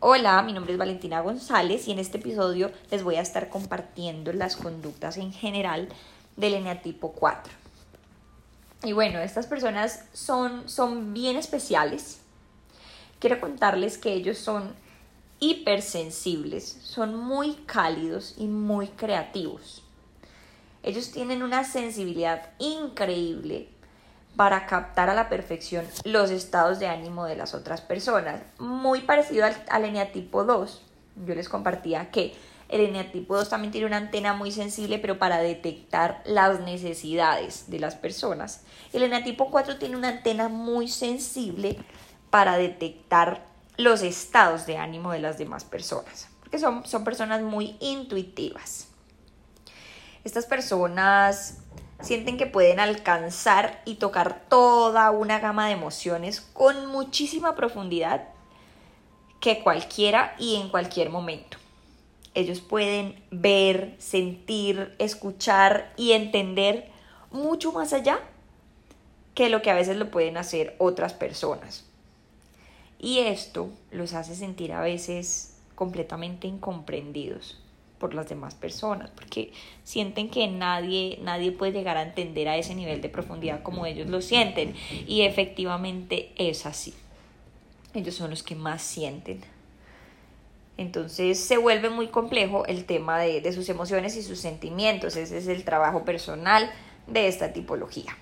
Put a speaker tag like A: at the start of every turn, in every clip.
A: Hola, mi nombre es Valentina González y en este episodio les voy a estar compartiendo las conductas en general del eneatipo 4. Y bueno, estas personas son, son bien especiales. Quiero contarles que ellos son hipersensibles, son muy cálidos y muy creativos. Ellos tienen una sensibilidad increíble para captar a la perfección los estados de ánimo de las otras personas. Muy parecido al, al eneatipo 2. Yo les compartía que el eneatipo 2 también tiene una antena muy sensible, pero para detectar las necesidades de las personas. El eneatipo 4 tiene una antena muy sensible para detectar los estados de ánimo de las demás personas, porque son, son personas muy intuitivas. Estas personas sienten que pueden alcanzar y tocar toda una gama de emociones con muchísima profundidad que cualquiera y en cualquier momento. Ellos pueden ver, sentir, escuchar y entender mucho más allá que lo que a veces lo pueden hacer otras personas. Y esto los hace sentir a veces completamente incomprendidos por las demás personas, porque sienten que nadie, nadie puede llegar a entender a ese nivel de profundidad como ellos lo sienten. Y efectivamente es así. Ellos son los que más sienten. Entonces se vuelve muy complejo el tema de, de sus emociones y sus sentimientos. Ese es el trabajo personal de esta tipología.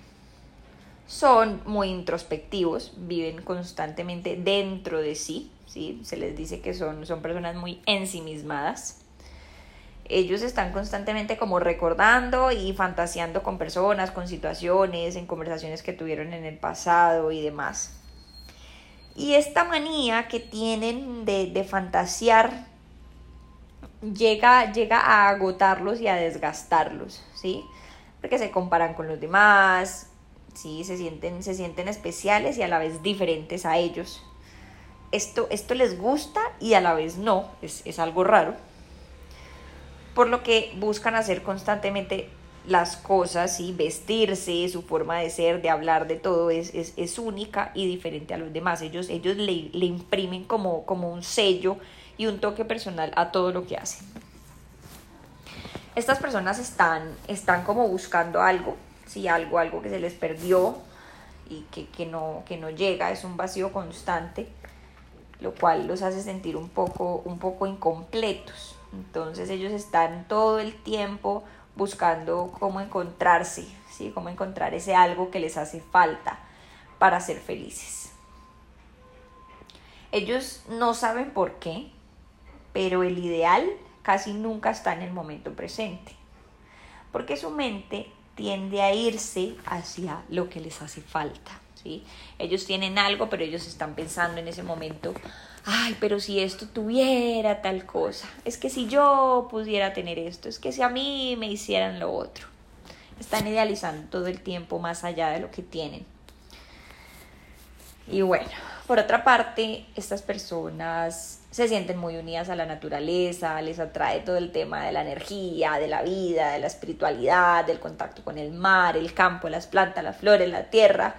A: Son muy introspectivos, viven constantemente dentro de sí, ¿sí? se les dice que son, son personas muy ensimismadas ellos están constantemente como recordando y fantaseando con personas, con situaciones, en conversaciones que tuvieron en el pasado y demás. Y esta manía que tienen de, de fantasear llega, llega a agotarlos y a desgastarlos, ¿sí? Porque se comparan con los demás, ¿sí? Se sienten, se sienten especiales y a la vez diferentes a ellos. Esto, esto les gusta y a la vez no, es, es algo raro por lo que buscan hacer constantemente las cosas y vestirse, su forma de ser, de hablar, de todo es, es, única y diferente a los demás. Ellos, ellos le, le, imprimen como, como un sello y un toque personal a todo lo que hacen. Estas personas están, están como buscando algo, si algo, algo que se les perdió y que, que, no, que no llega, es un vacío constante, lo cual los hace sentir un poco, un poco incompletos. Entonces ellos están todo el tiempo buscando cómo encontrarse, ¿sí? Cómo encontrar ese algo que les hace falta para ser felices. Ellos no saben por qué, pero el ideal casi nunca está en el momento presente, porque su mente tiende a irse hacia lo que les hace falta. ¿sí? Ellos tienen algo, pero ellos están pensando en ese momento, ay, pero si esto tuviera tal cosa, es que si yo pudiera tener esto, es que si a mí me hicieran lo otro. Están idealizando todo el tiempo más allá de lo que tienen. Y bueno, por otra parte, estas personas se sienten muy unidas a la naturaleza, les atrae todo el tema de la energía, de la vida, de la espiritualidad, del contacto con el mar, el campo, las plantas, las flores, la tierra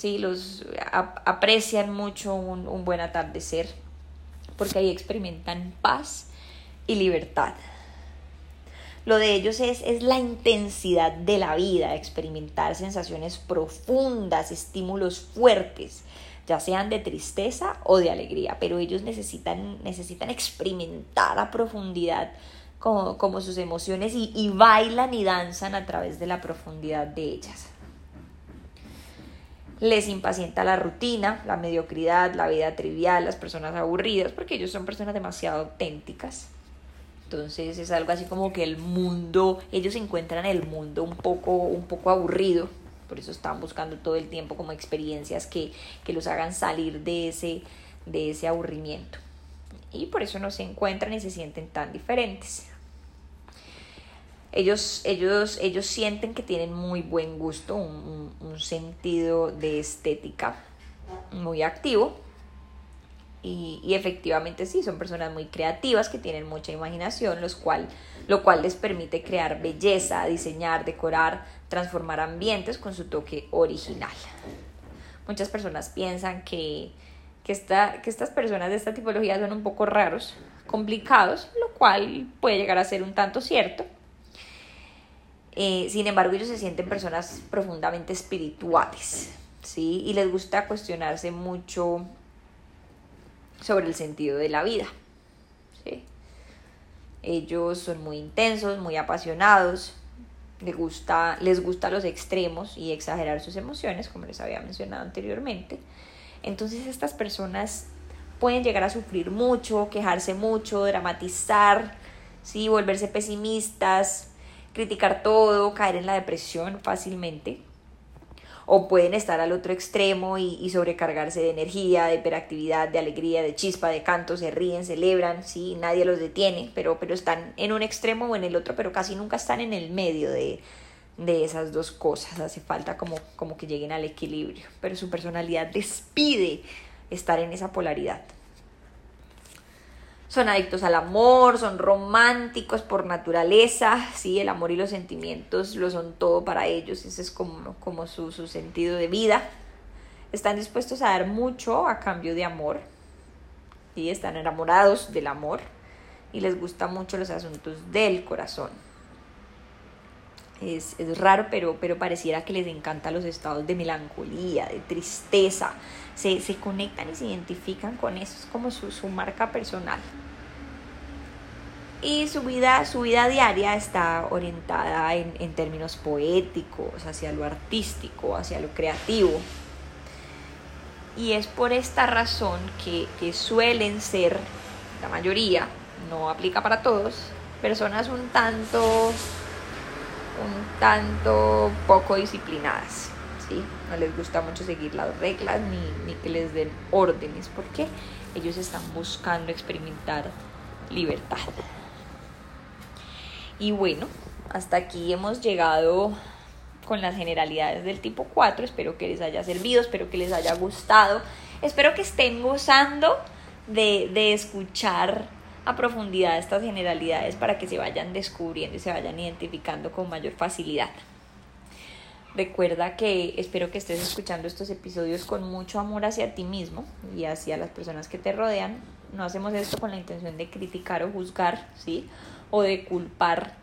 A: ¿sí? Los aprecian mucho un, buen atardecer porque ahí experimentan paz y libertad. Lo de ellos es, es, la intensidad de la vida, experimentar sensaciones profundas, estímulos fuertes, ya sean de tristeza o de alegría, pero ellos necesitan, necesitan experimentar a profundidad como, como sus emociones y, y bailan y danzan a través de la profundidad de ellas les impacienta la rutina, la mediocridad, la vida trivial, las personas aburridas, porque ellos son personas demasiado auténticas. Entonces es algo así como que el mundo, ellos encuentran el mundo un poco, un poco aburrido, por eso están buscando todo el tiempo como experiencias que, que los hagan salir de ese, de ese aburrimiento. Y por eso no se encuentran y se sienten tan diferentes. Ellos, ellos, ellos sienten que tienen muy buen gusto, un, un, sentido de estética muy activo. Y, y, efectivamente sí, son personas muy creativas que tienen mucha imaginación, los cual, lo cual les permite crear belleza, diseñar, decorar, transformar ambientes con su toque original. Muchas personas piensan que, que, esta, que estas personas de esta tipología son un poco raros, complicados, lo cual puede llegar a ser un tanto cierto. Eh, sin embargo, ellos se sienten personas profundamente espirituales, ¿sí? Y les gusta cuestionarse mucho sobre el sentido de la vida, ¿sí? Ellos son muy intensos, muy apasionados, les gusta, les gusta los extremos y exagerar sus emociones, como les había mencionado anteriormente. Entonces estas personas pueden llegar a sufrir mucho, quejarse mucho, dramatizar, ¿sí? volverse pesimistas, criticar todo, caer en la depresión fácilmente. O pueden estar al otro extremo y, sobrecargarse de energía, de hiperactividad, de alegría, de chispa, de canto, se ríen, celebran, ¿sí? nadie los detiene, pero, pero están en un extremo o en el otro, pero casi nunca están en el medio de, de esas dos cosas. Hace falta como, como que lleguen al equilibrio, pero su personalidad les pide estar en esa polaridad son adictos al amor, son románticos por naturaleza, sí, el amor y los sentimientos lo son todo para ellos, ese es como, como su, su sentido de vida. Están dispuestos a dar mucho a cambio de amor, y están enamorados del amor y les gustan mucho los asuntos del corazón. Es, es, raro, pero, pero pareciera que les encanta los estados de melancolía, de tristeza. Se, se conectan y se identifican con eso, es como su, su marca personal y su vida, su vida diaria está orientada en, en, términos poéticos, hacia lo artístico, hacia lo creativo. Y es por esta razón que, que suelen ser, la mayoría, no aplica para todos, personas un tanto, un tanto poco disciplinadas. ¿sí? No les gusta mucho seguir las reglas ni, ni que les den órdenes, porque ellos están buscando experimentar libertad. Y bueno, hasta aquí hemos llegado con las generalidades del tipo 4. Espero que les haya servido, espero que les haya gustado. Espero que estén gozando de, de escuchar a profundidad estas generalidades para que se vayan descubriendo y se vayan identificando con mayor facilidad. Recuerda que espero que estés escuchando estos episodios con mucho amor hacia ti mismo y hacia las personas que te rodean. No hacemos esto con la intención de criticar o juzgar, ¿sí? o de culpar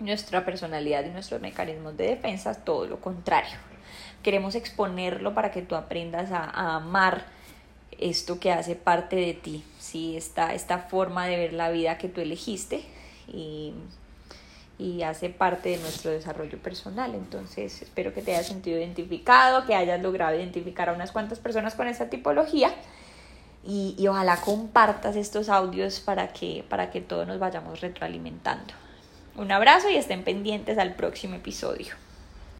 A: nuestra personalidad y nuestros mecanismos de defensa, todo lo contrario. Queremos exponerlo para que tú aprendas a, amar esto que hace parte de ti, ¿sí? esta, esta forma de ver la vida que tú elegiste y, y hace parte de nuestro desarrollo personal. Entonces, espero que te hayas sentido identificado, que hayas logrado identificar a unas cuantas personas con esta tipología y, ojalá compartas estos audios para que, para que todos nos vayamos retroalimentando. Un abrazo y estén pendientes al próximo episodio.